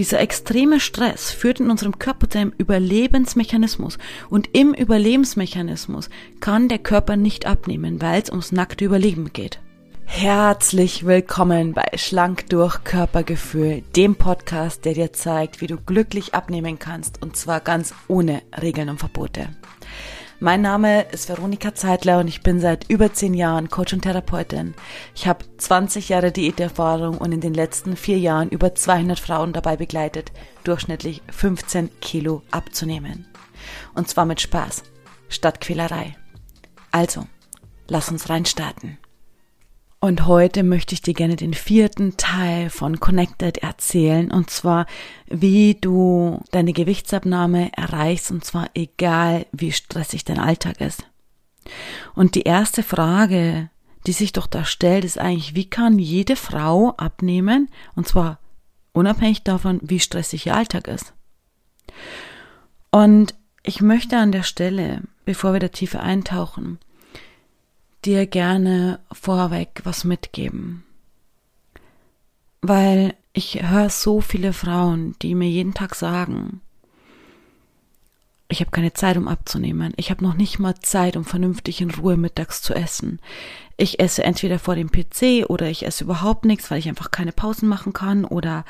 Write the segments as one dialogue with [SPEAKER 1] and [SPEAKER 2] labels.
[SPEAKER 1] Dieser extreme Stress führt in unserem Körper zu einem Überlebensmechanismus und im Überlebensmechanismus kann der Körper nicht abnehmen, weil es ums nackte Überleben geht. Herzlich willkommen bei Schlank durch Körpergefühl, dem Podcast, der dir zeigt, wie du glücklich abnehmen kannst und zwar ganz ohne Regeln und Verbote. Mein Name ist Veronika Zeitler und ich bin seit über zehn Jahren Coach und Therapeutin. Ich habe 20 Jahre Diäterfahrung und in den letzten vier Jahren über 200 Frauen dabei begleitet, durchschnittlich 15 Kilo abzunehmen. Und zwar mit Spaß, statt Quälerei. Also, lass uns reinstarten. Und heute möchte ich dir gerne den vierten Teil von Connected erzählen, und zwar, wie du deine Gewichtsabnahme erreichst, und zwar egal, wie stressig dein Alltag ist. Und die erste Frage, die sich doch da stellt, ist eigentlich, wie kann jede Frau abnehmen, und zwar unabhängig davon, wie stressig ihr Alltag ist. Und ich möchte an der Stelle, bevor wir da tiefer eintauchen, dir gerne vorweg was mitgeben. Weil ich höre so viele Frauen, die mir jeden Tag sagen, ich habe keine Zeit, um abzunehmen. Ich habe noch nicht mal Zeit, um vernünftig in Ruhe mittags zu essen. Ich esse entweder vor dem PC oder ich esse überhaupt nichts, weil ich einfach keine Pausen machen kann oder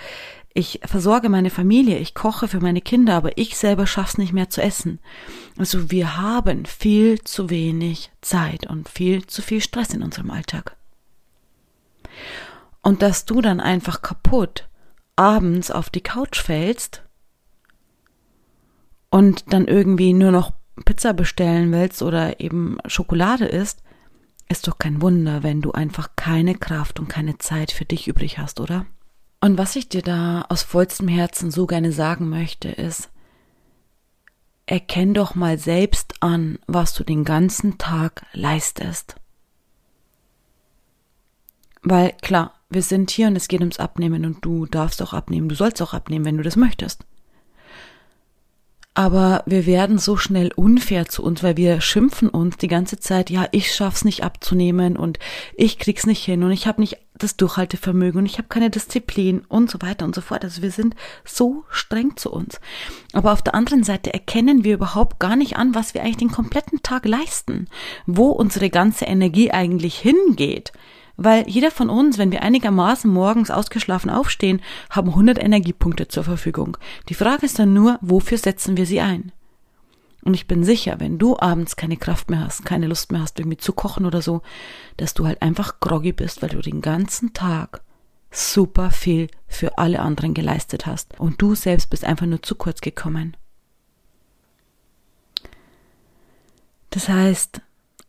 [SPEAKER 1] ich versorge meine Familie, ich koche für meine Kinder, aber ich selber schaff's nicht mehr zu essen. Also wir haben viel zu wenig Zeit und viel zu viel Stress in unserem Alltag. Und dass du dann einfach kaputt abends auf die Couch fällst und dann irgendwie nur noch Pizza bestellen willst oder eben Schokolade isst, ist doch kein Wunder, wenn du einfach keine Kraft und keine Zeit für dich übrig hast, oder? Und was ich dir da aus vollstem Herzen so gerne sagen möchte, ist, erkenn doch mal selbst an, was du den ganzen Tag leistest. Weil klar, wir sind hier und es geht ums Abnehmen und du darfst auch abnehmen, du sollst auch abnehmen, wenn du das möchtest aber wir werden so schnell unfair zu uns, weil wir schimpfen uns die ganze Zeit, ja, ich schaff's nicht abzunehmen und ich krieg's nicht hin und ich habe nicht das Durchhaltevermögen und ich habe keine Disziplin und so weiter und so fort. Also wir sind so streng zu uns. Aber auf der anderen Seite erkennen wir überhaupt gar nicht an, was wir eigentlich den kompletten Tag leisten, wo unsere ganze Energie eigentlich hingeht. Weil jeder von uns, wenn wir einigermaßen morgens ausgeschlafen aufstehen, haben 100 Energiepunkte zur Verfügung. Die Frage ist dann nur, wofür setzen wir sie ein? Und ich bin sicher, wenn du abends keine Kraft mehr hast, keine Lust mehr hast, irgendwie zu kochen oder so, dass du halt einfach groggy bist, weil du den ganzen Tag super viel für alle anderen geleistet hast. Und du selbst bist einfach nur zu kurz gekommen. Das heißt,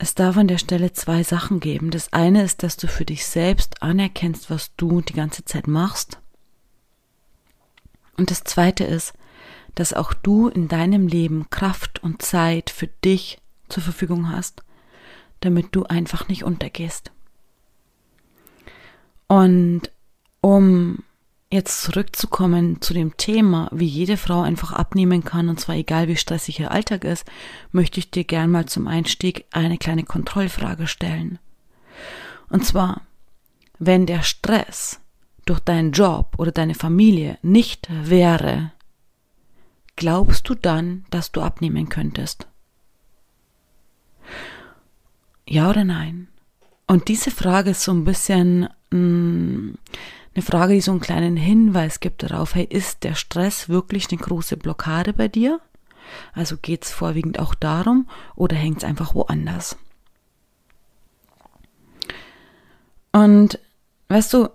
[SPEAKER 1] es darf an der Stelle zwei Sachen geben. Das eine ist, dass du für dich selbst anerkennst, was du die ganze Zeit machst. Und das zweite ist, dass auch du in deinem Leben Kraft und Zeit für dich zur Verfügung hast, damit du einfach nicht untergehst. Und um jetzt zurückzukommen zu dem Thema, wie jede Frau einfach abnehmen kann, und zwar egal wie stressig ihr Alltag ist, möchte ich dir gern mal zum Einstieg eine kleine Kontrollfrage stellen. Und zwar, wenn der Stress durch deinen Job oder deine Familie nicht wäre, glaubst du dann, dass du abnehmen könntest? Ja oder nein? Und diese Frage ist so ein bisschen mh, mm, eine Frage, die so einen kleinen Hinweis gibt darauf, hey, ist der Stress wirklich eine große Blockade bei dir? Also geht es vorwiegend auch darum oder hängt es einfach woanders? Und weißt du,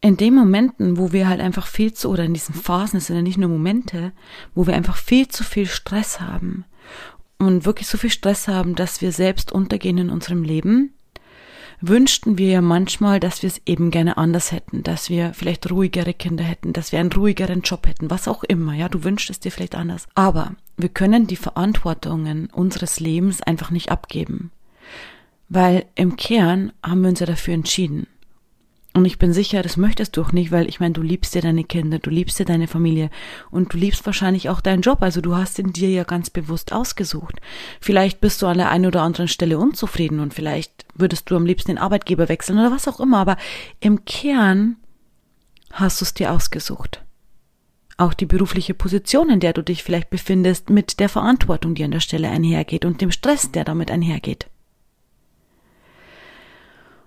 [SPEAKER 1] in den Momenten, wo wir halt einfach viel zu, oder in diesen Phasen, es sind ja nicht nur Momente, wo wir einfach viel zu viel Stress haben und wirklich so viel Stress haben, dass wir selbst untergehen in unserem Leben, wünschten wir ja manchmal, dass wir es eben gerne anders hätten, dass wir vielleicht ruhigere Kinder hätten, dass wir einen ruhigeren Job hätten, was auch immer, ja, du wünschst es dir vielleicht anders. Aber wir können die Verantwortungen unseres Lebens einfach nicht abgeben. Weil im Kern haben wir uns ja dafür entschieden. Und ich bin sicher, das möchtest du auch nicht, weil ich meine, du liebst ja deine Kinder, du liebst ja deine Familie und du liebst wahrscheinlich auch deinen Job. Also du hast ihn dir ja ganz bewusst ausgesucht. Vielleicht bist du an der einen oder anderen Stelle unzufrieden und vielleicht würdest du am liebsten den Arbeitgeber wechseln oder was auch immer. Aber im Kern hast du es dir ausgesucht. auch die berufliche Position, in der du dich vielleicht befindest, mit der Verantwortung, die an der Stelle einhergeht und dem Stress, der damit einhergeht.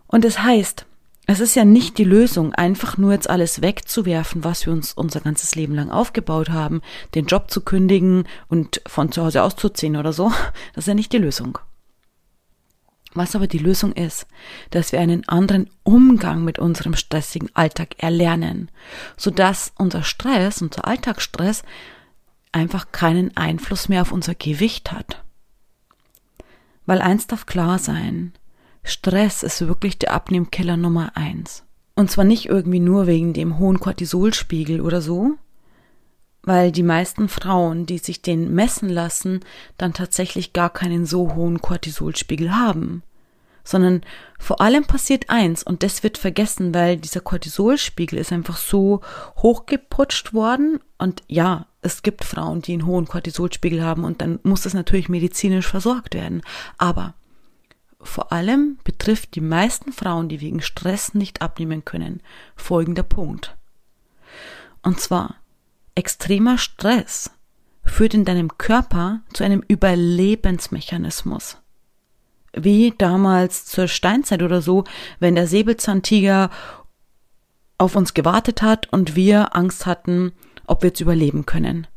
[SPEAKER 1] Und es das heißt, es ist ja nicht die Lösung, einfach nur jetzt alles wegzuwerfen, was wir uns unser ganzes Leben lang aufgebaut haben, den Job zu kündigen und von zu Hause auszuziehen oder so. Das ist ja nicht die Lösung. Was aber die Lösung ist, dass wir einen anderen Umgang mit unserem stressigen Alltag erlernen, sodass unser Stress, unser Alltagsstress einfach keinen Einfluss mehr auf unser Gewicht hat. Weil eins darf klar sein, Stress ist wirklich der Abnehmkeller Nummer eins. Und zwar nicht irgendwie nur wegen dem hohen Cortisolspiegel oder so, weil die meisten Frauen, die sich den messen lassen, dann tatsächlich gar keinen so hohen Cortisolspiegel haben sondern vor allem passiert eins und das wird vergessen, weil dieser Cortisolspiegel ist einfach so hochgeputscht worden und ja, es gibt Frauen, die einen hohen Cortisolspiegel haben und dann muss das natürlich medizinisch versorgt werden. Aber vor allem betrifft die meisten Frauen, die wegen Stress nicht abnehmen können, folgender Punkt. Und zwar, extremer Stress führt in deinem Körper zu einem Überlebensmechanismus wie damals zur Steinzeit oder so, wenn der Säbelzahntiger auf uns gewartet hat und wir Angst hatten, ob wir jetzt überleben können.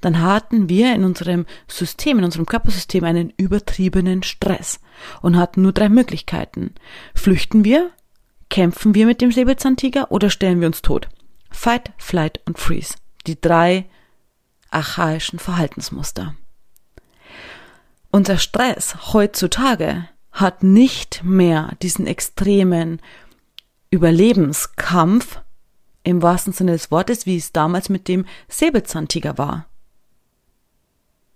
[SPEAKER 1] Dann hatten wir in unserem System, in unserem Körpersystem einen übertriebenen Stress und hatten nur drei Möglichkeiten. Flüchten wir, kämpfen wir mit dem Säbelzahntiger oder stellen wir uns tot. Fight, Flight und Freeze. Die drei archaischen Verhaltensmuster. Unser Stress heutzutage hat nicht mehr diesen extremen Überlebenskampf im wahrsten Sinne des Wortes, wie es damals mit dem Säbelzahntiger war.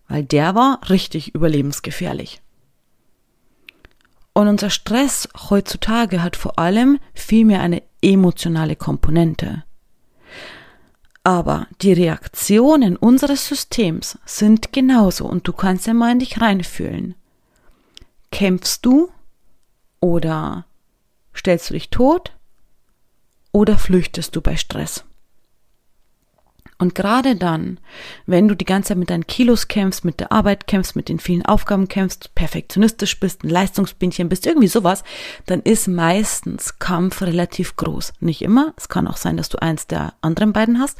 [SPEAKER 1] Weil der war richtig überlebensgefährlich. Und unser Stress heutzutage hat vor allem viel mehr eine emotionale Komponente. Aber die Reaktionen unseres Systems sind genauso und du kannst ja mal in dich reinfühlen. Kämpfst du oder stellst du dich tot oder flüchtest du bei Stress? Und gerade dann, wenn du die ganze Zeit mit deinen Kilos kämpfst, mit der Arbeit kämpfst, mit den vielen Aufgaben kämpfst, perfektionistisch bist, ein Leistungsbindchen bist, irgendwie sowas, dann ist meistens Kampf relativ groß. Nicht immer, es kann auch sein, dass du eins der anderen beiden hast,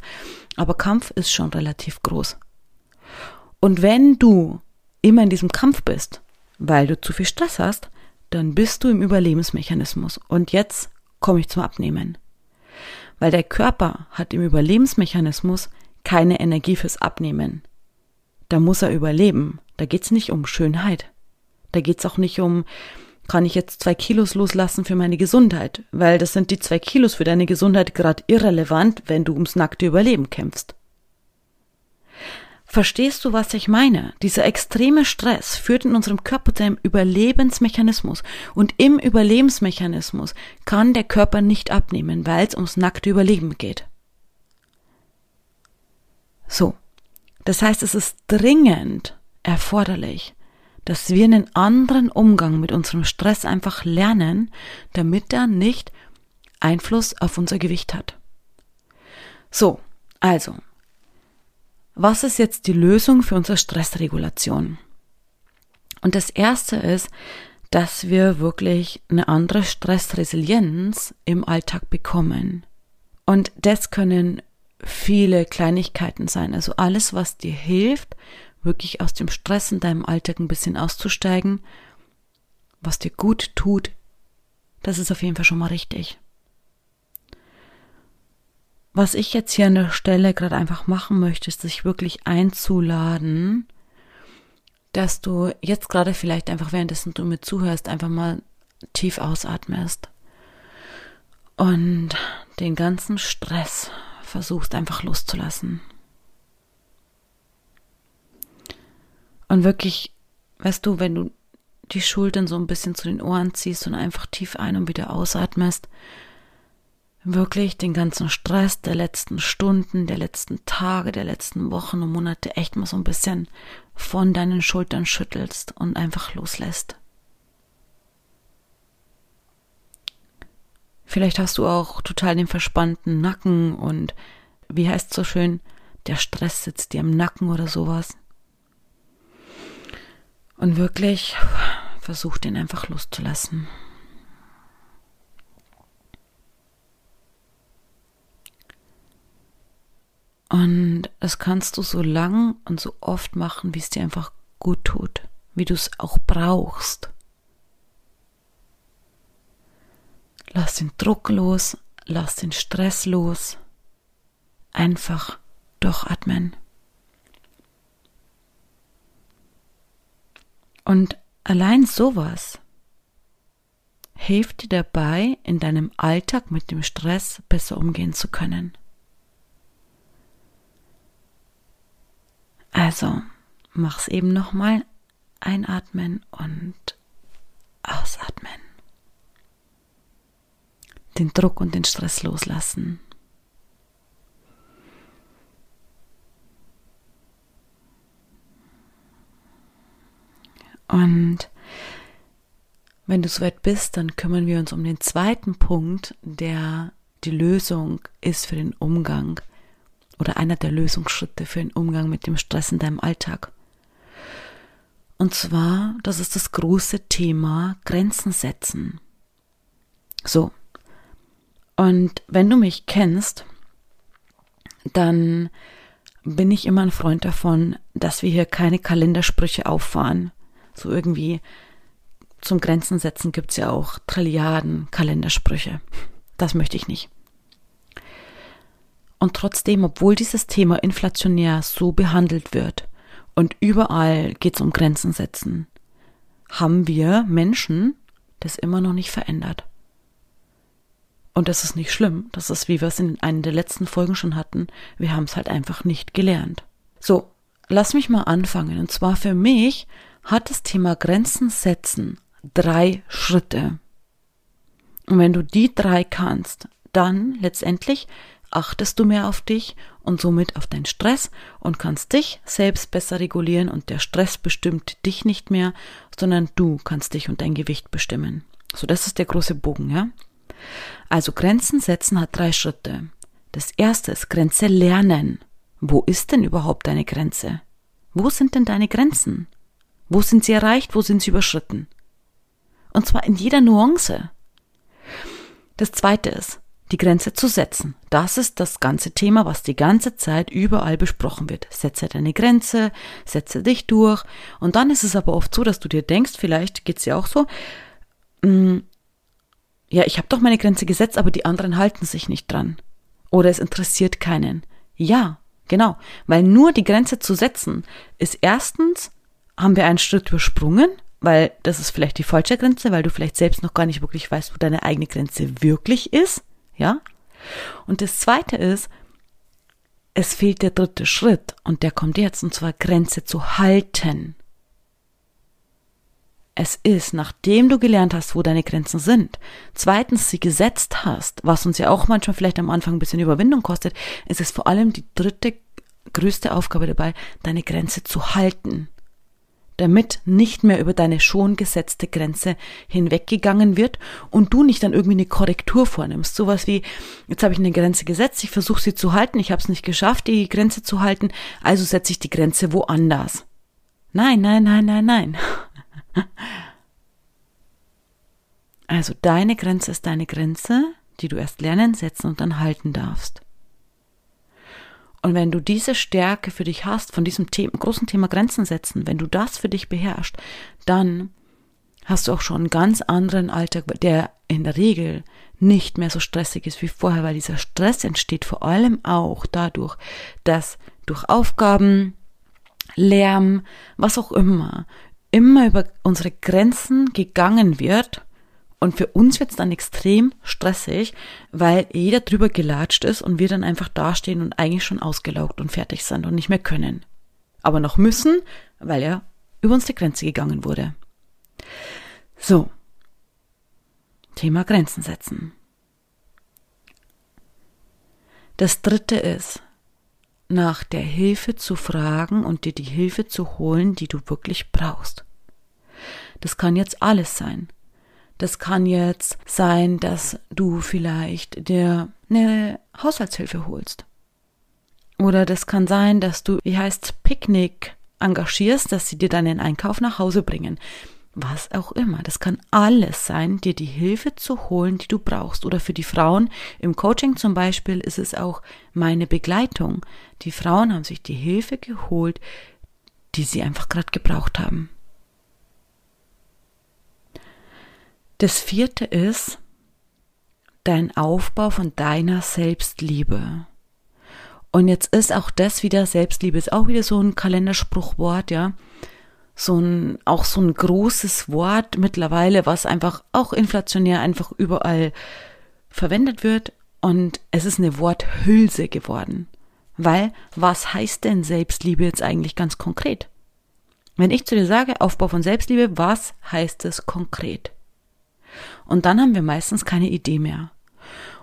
[SPEAKER 1] aber Kampf ist schon relativ groß. Und wenn du immer in diesem Kampf bist, weil du zu viel Stress hast, dann bist du im Überlebensmechanismus. Und jetzt komme ich zum Abnehmen weil der Körper hat im Überlebensmechanismus keine Energie fürs Abnehmen. Da muss er überleben. Da geht's nicht um Schönheit. Da geht's auch nicht um, kann ich jetzt zwei Kilos loslassen für meine Gesundheit, weil das sind die zwei Kilos für deine Gesundheit gerade irrelevant, wenn du ums nackte Überleben kämpfst. Verstehst du, was ich meine? Dieser extreme Stress führt in unserem Körper zu einem Überlebensmechanismus. Und im Überlebensmechanismus kann der Körper nicht abnehmen, weil es ums nackte Überleben geht. So. Das heißt, es ist dringend erforderlich, dass wir einen anderen Umgang mit unserem Stress einfach lernen, damit er nicht Einfluss auf unser Gewicht hat. So, also, was ist jetzt die Lösung für unsere Stressregulation? Und das erste ist, dass wir wirklich eine andere Stressresilienz im Alltag bekommen. Und das können viele Kleinigkeiten sein. Also alles, was dir hilft, wirklich aus dem Stress in deinem Alltag ein bisschen auszusteigen, was dir gut tut, das ist auf jeden Fall schon mal richtig. Was ich jetzt hier an der Stelle gerade einfach machen möchte, ist dich wirklich einzuladen, dass du jetzt gerade vielleicht einfach währenddessen du mir zuhörst, einfach mal tief ausatmest und den ganzen Stress versuchst einfach loszulassen. Und wirklich, weißt du, wenn du die Schultern so ein bisschen zu den Ohren ziehst und einfach tief ein und wieder ausatmest, wirklich den ganzen Stress der letzten Stunden, der letzten Tage, der letzten Wochen und Monate echt mal so ein bisschen von deinen Schultern schüttelst und einfach loslässt. Vielleicht hast du auch total den verspannten Nacken und wie heißt so schön, der Stress sitzt dir im Nacken oder sowas. Und wirklich versuch den einfach loszulassen. Und das kannst du so lang und so oft machen, wie es dir einfach gut tut, wie du es auch brauchst. Lass den Druck los, lass den Stress los. Einfach durchatmen. Und allein sowas hilft dir dabei, in deinem Alltag mit dem Stress besser umgehen zu können. Also, mach's eben nochmal. Einatmen und ausatmen. Den Druck und den Stress loslassen. Und wenn du soweit bist, dann kümmern wir uns um den zweiten Punkt, der die Lösung ist für den Umgang oder einer der Lösungsschritte für den Umgang mit dem Stress in deinem Alltag. Und zwar, das ist das große Thema Grenzen setzen. So. Und wenn du mich kennst, dann bin ich immer ein Freund davon, dass wir hier keine Kalendersprüche auffahren. So irgendwie zum Grenzen setzen gibt's ja auch Trilliarden Kalendersprüche. Das möchte ich nicht. Und trotzdem, obwohl dieses Thema inflationär so behandelt wird und überall geht es um Grenzen setzen, haben wir Menschen das immer noch nicht verändert. Und das ist nicht schlimm. Das ist, wie wir es in einer der letzten Folgen schon hatten. Wir haben es halt einfach nicht gelernt. So, lass mich mal anfangen. Und zwar für mich hat das Thema Grenzen setzen drei Schritte. Und wenn du die drei kannst, dann letztendlich achtest du mehr auf dich und somit auf deinen Stress und kannst dich selbst besser regulieren und der Stress bestimmt dich nicht mehr, sondern du kannst dich und dein Gewicht bestimmen. So, das ist der große Bogen, ja? Also Grenzen setzen hat drei Schritte. Das erste ist Grenze lernen. Wo ist denn überhaupt deine Grenze? Wo sind denn deine Grenzen? Wo sind sie erreicht? Wo sind sie überschritten? Und zwar in jeder Nuance. Das zweite ist, die Grenze zu setzen. Das ist das ganze Thema, was die ganze Zeit überall besprochen wird. Setze deine Grenze, setze dich durch. Und dann ist es aber oft so, dass du dir denkst, vielleicht geht's dir auch so, mh, mm, ja, ich habe doch meine Grenze gesetzt, aber die anderen halten sich nicht dran. Oder es interessiert keinen. Ja, genau. Weil nur die Grenze zu setzen ist erstens, haben wir einen Schritt übersprungen, weil das ist vielleicht die falsche Grenze, weil du vielleicht selbst noch gar nicht wirklich weißt, wo deine eigene Grenze wirklich ist. Ja? Und das zweite ist, es fehlt der dritte Schritt und der kommt jetzt, und zwar Grenze zu halten. Es ist, nachdem du gelernt hast, wo deine Grenzen sind, zweitens sie gesetzt hast, was uns ja auch manchmal vielleicht am Anfang ein bisschen Überwindung kostet, ist es vor allem die dritte größte Aufgabe dabei, deine Grenze zu halten damit nicht mehr über deine schon gesetzte Grenze hinweggegangen wird und du nicht dann irgendwie eine Korrektur vornimmst. Sowas wie, jetzt habe ich eine Grenze gesetzt, ich versuche sie zu halten, ich habe es nicht geschafft, die Grenze zu halten, also setze ich die Grenze woanders. Nein, nein, nein, nein, nein. Also deine Grenze ist deine Grenze, die du erst lernen, setzen und dann halten darfst. Und wenn du diese Stärke für dich hast, von diesem Thema, großen Thema Grenzen setzen, wenn du das für dich beherrschst, dann hast du auch schon einen ganz anderen Alltag, der in der Regel nicht mehr so stressig ist wie vorher, weil dieser Stress entsteht vor allem auch dadurch, dass durch Aufgaben, Lärm, was auch immer, immer über unsere Grenzen gegangen wird und für uns wird es dann extrem stressig, weil jeder drüber gelatscht ist und wir dann einfach dastehen und eigentlich schon ausgelaugt und fertig sind und nicht mehr können. Aber noch müssen, weil er über unsere Grenze gegangen wurde. So. Thema Grenzen setzen. Das dritte ist, nach der Hilfe zu fragen und dir die Hilfe zu holen, die du wirklich brauchst. Das kann jetzt alles sein. Das kann jetzt sein, dass du vielleicht dir eine Haushaltshilfe holst. Oder das kann sein, dass du, wie heißt Picknick engagierst, dass sie dir deinen Einkauf nach Hause bringen. Was auch immer. Das kann alles sein, dir die Hilfe zu holen, die du brauchst. Oder für die Frauen im Coaching zum Beispiel ist es auch meine Begleitung. Die Frauen haben sich die Hilfe geholt, die sie einfach gerade gebraucht haben. Das vierte ist dein Aufbau von deiner Selbstliebe. Und jetzt ist auch das wieder, Selbstliebe ist auch wieder so ein Kalenderspruchwort, ja. So ein, auch so ein großes Wort mittlerweile, was einfach auch inflationär einfach überall verwendet wird. Und es ist eine Worthülse geworden. Weil, was heißt denn Selbstliebe jetzt eigentlich ganz konkret? Wenn ich zu dir sage, Aufbau von Selbstliebe, was heißt es konkret? Und dann haben wir meistens keine Idee mehr.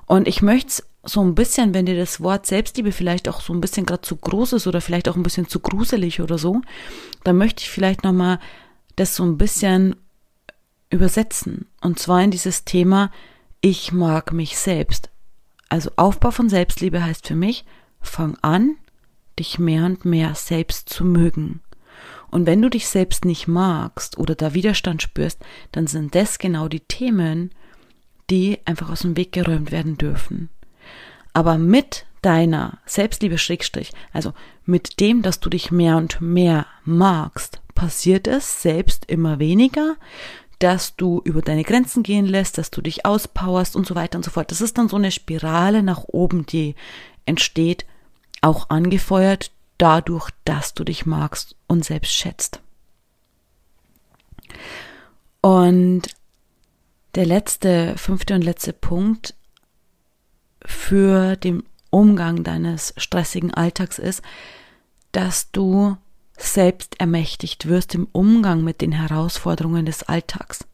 [SPEAKER 1] Und ich möchte so ein bisschen, wenn dir das Wort Selbstliebe vielleicht auch so ein bisschen gerade zu groß ist oder vielleicht auch ein bisschen zu gruselig oder so, dann möchte ich vielleicht nochmal das so ein bisschen übersetzen. Und zwar in dieses Thema, ich mag mich selbst. Also Aufbau von Selbstliebe heißt für mich, fang an, dich mehr und mehr selbst zu mögen. Und wenn du dich selbst nicht magst oder da Widerstand spürst, dann sind das genau die Themen, die einfach aus dem Weg geräumt werden dürfen. Aber mit deiner Selbstliebe Schrägstrich, also mit dem, dass du dich mehr und mehr magst, passiert es selbst immer weniger, dass du über deine Grenzen gehen lässt, dass du dich auspowerst und so weiter und so fort. Das ist dann so eine Spirale nach oben, die entsteht, auch angefeuert dadurch, dass du dich magst und selbst schätzt. Und der letzte, fünfte und letzte Punkt für den Umgang deines stressigen Alltags ist, dass du selbst ermächtigt wirst im Umgang mit den Herausforderungen des Alltags.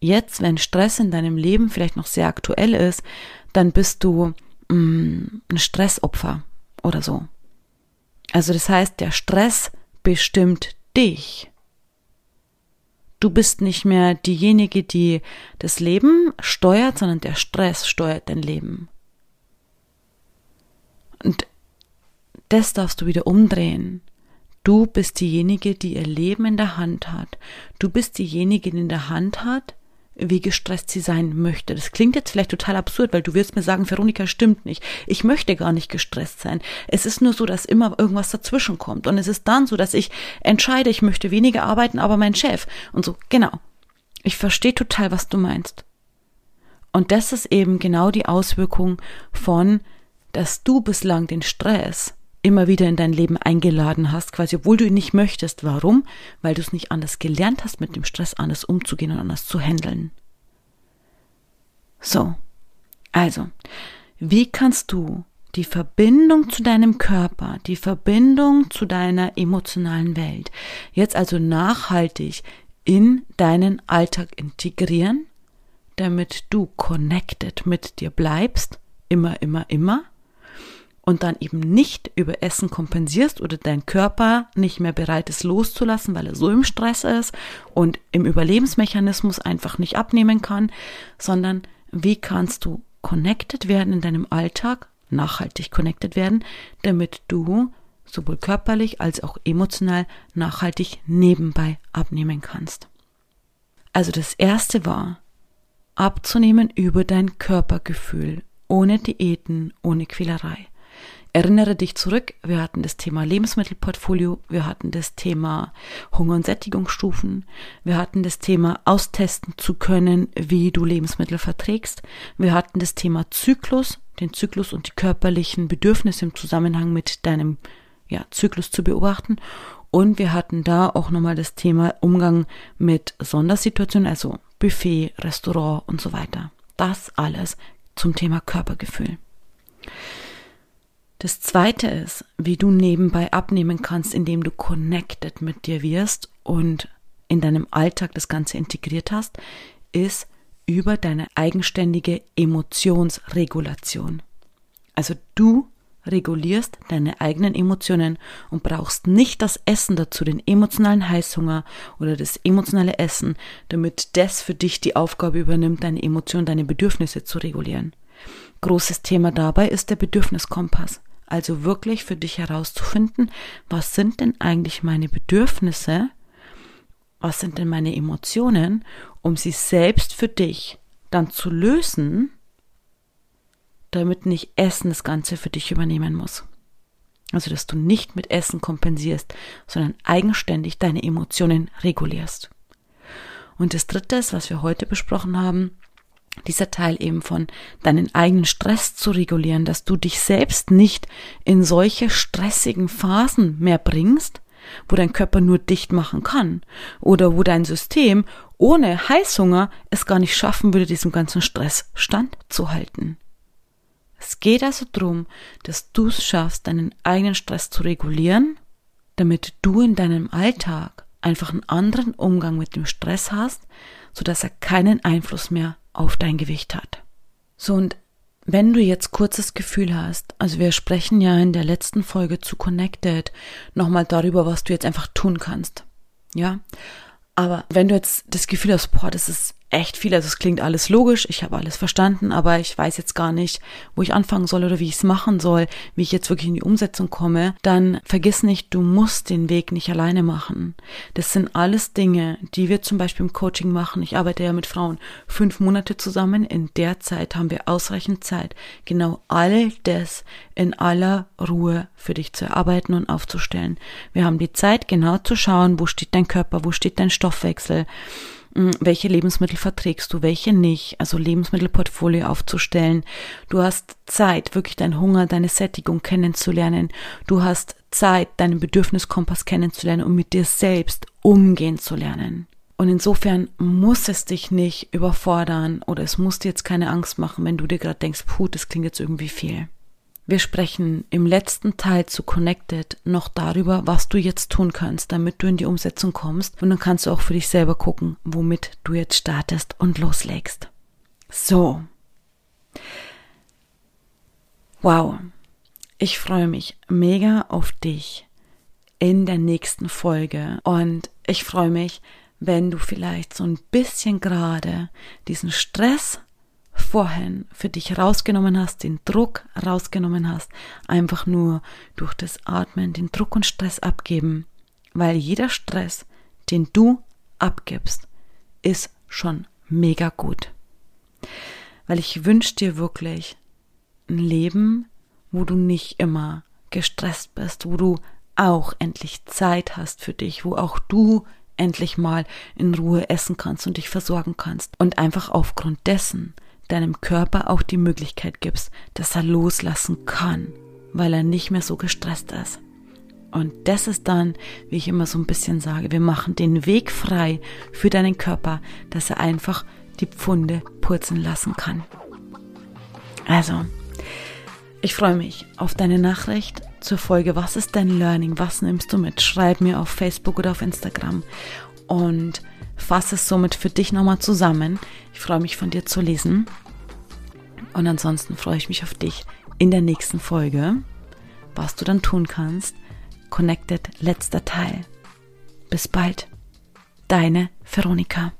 [SPEAKER 1] Jetzt, wenn Stress in deinem Leben vielleicht noch sehr aktuell ist, dann bist du mh, mm, ein Stressopfer oder so. Also das heißt, der Stress bestimmt dich. Du bist nicht mehr diejenige, die das Leben steuert, sondern der Stress steuert dein Leben. Und das darfst du wieder umdrehen. Du bist diejenige, die ihr Leben in der Hand hat. Du bist diejenige, die in der Hand hat, wie gestresst sie sein möchte. Das klingt jetzt vielleicht total absurd, weil du wirst mir sagen, Veronika stimmt nicht. Ich möchte gar nicht gestresst sein. Es ist nur so, dass immer irgendwas dazwischen kommt. Und es ist dann so, dass ich entscheide, ich möchte weniger arbeiten, aber mein Chef. Und so, genau. Ich verstehe total, was du meinst. Und das ist eben genau die Auswirkung von, dass du bislang den Stress immer wieder in dein Leben eingeladen hast, quasi obwohl du ihn nicht möchtest. Warum? Weil du es nicht anders gelernt hast, mit dem Stress anders umzugehen und anders zu handeln. So, also, wie kannst du die Verbindung zu deinem Körper, die Verbindung zu deiner emotionalen Welt jetzt also nachhaltig in deinen Alltag integrieren, damit du connected mit dir bleibst, immer, immer, immer, und dann eben nicht über Essen kompensierst oder dein Körper nicht mehr bereit ist loszulassen, weil er so im Stress ist und im Überlebensmechanismus einfach nicht abnehmen kann, sondern wie kannst du connected werden in deinem Alltag, nachhaltig connected werden, damit du sowohl körperlich als auch emotional nachhaltig nebenbei abnehmen kannst. Also das erste war, abzunehmen über dein Körpergefühl, ohne Diäten, ohne Quälerei. Erinnere dich zurück, wir hatten das Thema Lebensmittelportfolio, wir hatten das Thema Hunger- und Sättigungsstufen, wir hatten das Thema austesten zu können, wie du Lebensmittel verträgst, wir hatten das Thema Zyklus, den Zyklus und die körperlichen Bedürfnisse im Zusammenhang mit deinem ja, Zyklus zu beobachten und wir hatten da auch nochmal das Thema Umgang mit Sondersituationen, also Buffet, Restaurant und so weiter. Das alles zum Thema Körpergefühl. Das zweite ist, wie du nebenbei abnehmen kannst, indem du connected mit dir wirst und in deinem Alltag das Ganze integriert hast, ist über deine eigenständige Emotionsregulation. Also du regulierst deine eigenen Emotionen und brauchst nicht das Essen dazu, den emotionalen Heißhunger oder das emotionale Essen, damit das für dich die Aufgabe übernimmt, deine Emotionen, deine Bedürfnisse zu regulieren. Großes Thema dabei ist der Bedürfniskompass. Also wirklich für dich herauszufinden, was sind denn eigentlich meine Bedürfnisse, was sind denn meine Emotionen, um sie selbst für dich dann zu lösen, damit nicht Essen das Ganze für dich übernehmen muss. Also, dass du nicht mit Essen kompensierst, sondern eigenständig deine Emotionen regulierst. Und das dritte ist, was wir heute besprochen haben, dieser Teil eben von deinen eigenen Stress zu regulieren, dass du dich selbst nicht in solche stressigen Phasen mehr bringst, wo dein Körper nur dicht machen kann oder wo dein System ohne Heißhunger es gar nicht schaffen würde, diesem ganzen Stress standzuhalten. Es geht also darum, dass du es schaffst, deinen eigenen Stress zu regulieren, damit du in deinem Alltag einfach einen anderen Umgang mit dem Stress hast, sodass er keinen Einfluss mehr auf dein Gewicht hat. So und wenn du jetzt kurzes Gefühl hast, also wir sprechen ja in der letzten Folge zu Connected nochmal darüber, was du jetzt einfach tun kannst. Ja. Aber wenn du jetzt das Gefühl hast, boah, das ist echt viel. Also es klingt alles logisch, ich habe alles verstanden, aber ich weiß jetzt gar nicht, wo ich anfangen soll oder wie ich es machen soll, wie ich jetzt wirklich in die Umsetzung komme, dann vergiss nicht, du musst den Weg nicht alleine machen. Das sind alles Dinge, die wir zum Beispiel im Coaching machen. Ich arbeite ja mit Frauen fünf Monate zusammen. In der Zeit haben wir ausreichend Zeit, genau all das in aller Ruhe für dich zu erarbeiten und aufzustellen. Wir haben die Zeit, genau zu schauen, wo steht dein Körper, wo steht dein Stoffwechsel, welche Lebensmittel verträgst du, welche nicht, also Lebensmittelportfolio aufzustellen. Du hast Zeit, wirklich deinen Hunger, deine Sättigung kennenzulernen. Du hast Zeit, deinen Bedürfniskompass kennenzulernen und mit dir selbst umgehen zu lernen. Und insofern muss es dich nicht überfordern oder es muss dir jetzt keine Angst machen, wenn du dir gerade denkst, puh, das klingt jetzt irgendwie viel. Wir sprechen im letzten Teil zu Connected noch darüber, was du jetzt tun kannst, damit du in die Umsetzung kommst. Und dann kannst du auch für dich selber gucken, womit du jetzt startest und loslegst. So. Wow. Ich freue mich mega auf dich in der nächsten Folge. Und ich freue mich, wenn du vielleicht so ein bisschen gerade diesen Stress vorhin für dich rausgenommen hast, den Druck rausgenommen hast, einfach nur durch das Atmen den Druck und Stress abgeben, weil jeder Stress, den du abgibst, ist schon mega gut. Weil ich wünsche dir wirklich ein Leben, wo du nicht immer gestresst bist, wo du auch endlich Zeit hast für dich, wo auch du endlich mal in Ruhe essen kannst und dich versorgen kannst. Und einfach aufgrund dessen deinem Körper auch die Möglichkeit gibst, dass er loslassen kann, weil er nicht mehr so gestresst ist. Und das ist dann, wie ich immer so ein bisschen sage, wir machen den Weg frei für deinen Körper, dass er einfach die Pfunde purzeln lassen kann. Also, ich freue mich auf deine Nachricht zur Folge. Was ist dein Learning? Was nimmst du mit? Schreib mir auf Facebook oder auf Instagram. Und fasse es somit für dich nochmal zusammen. Ich freue mich von dir zu lesen. Und ansonsten freue ich mich auf dich in der nächsten Folge. Was du dann tun kannst. Connected letzter Teil. Bis bald. Deine Veronika.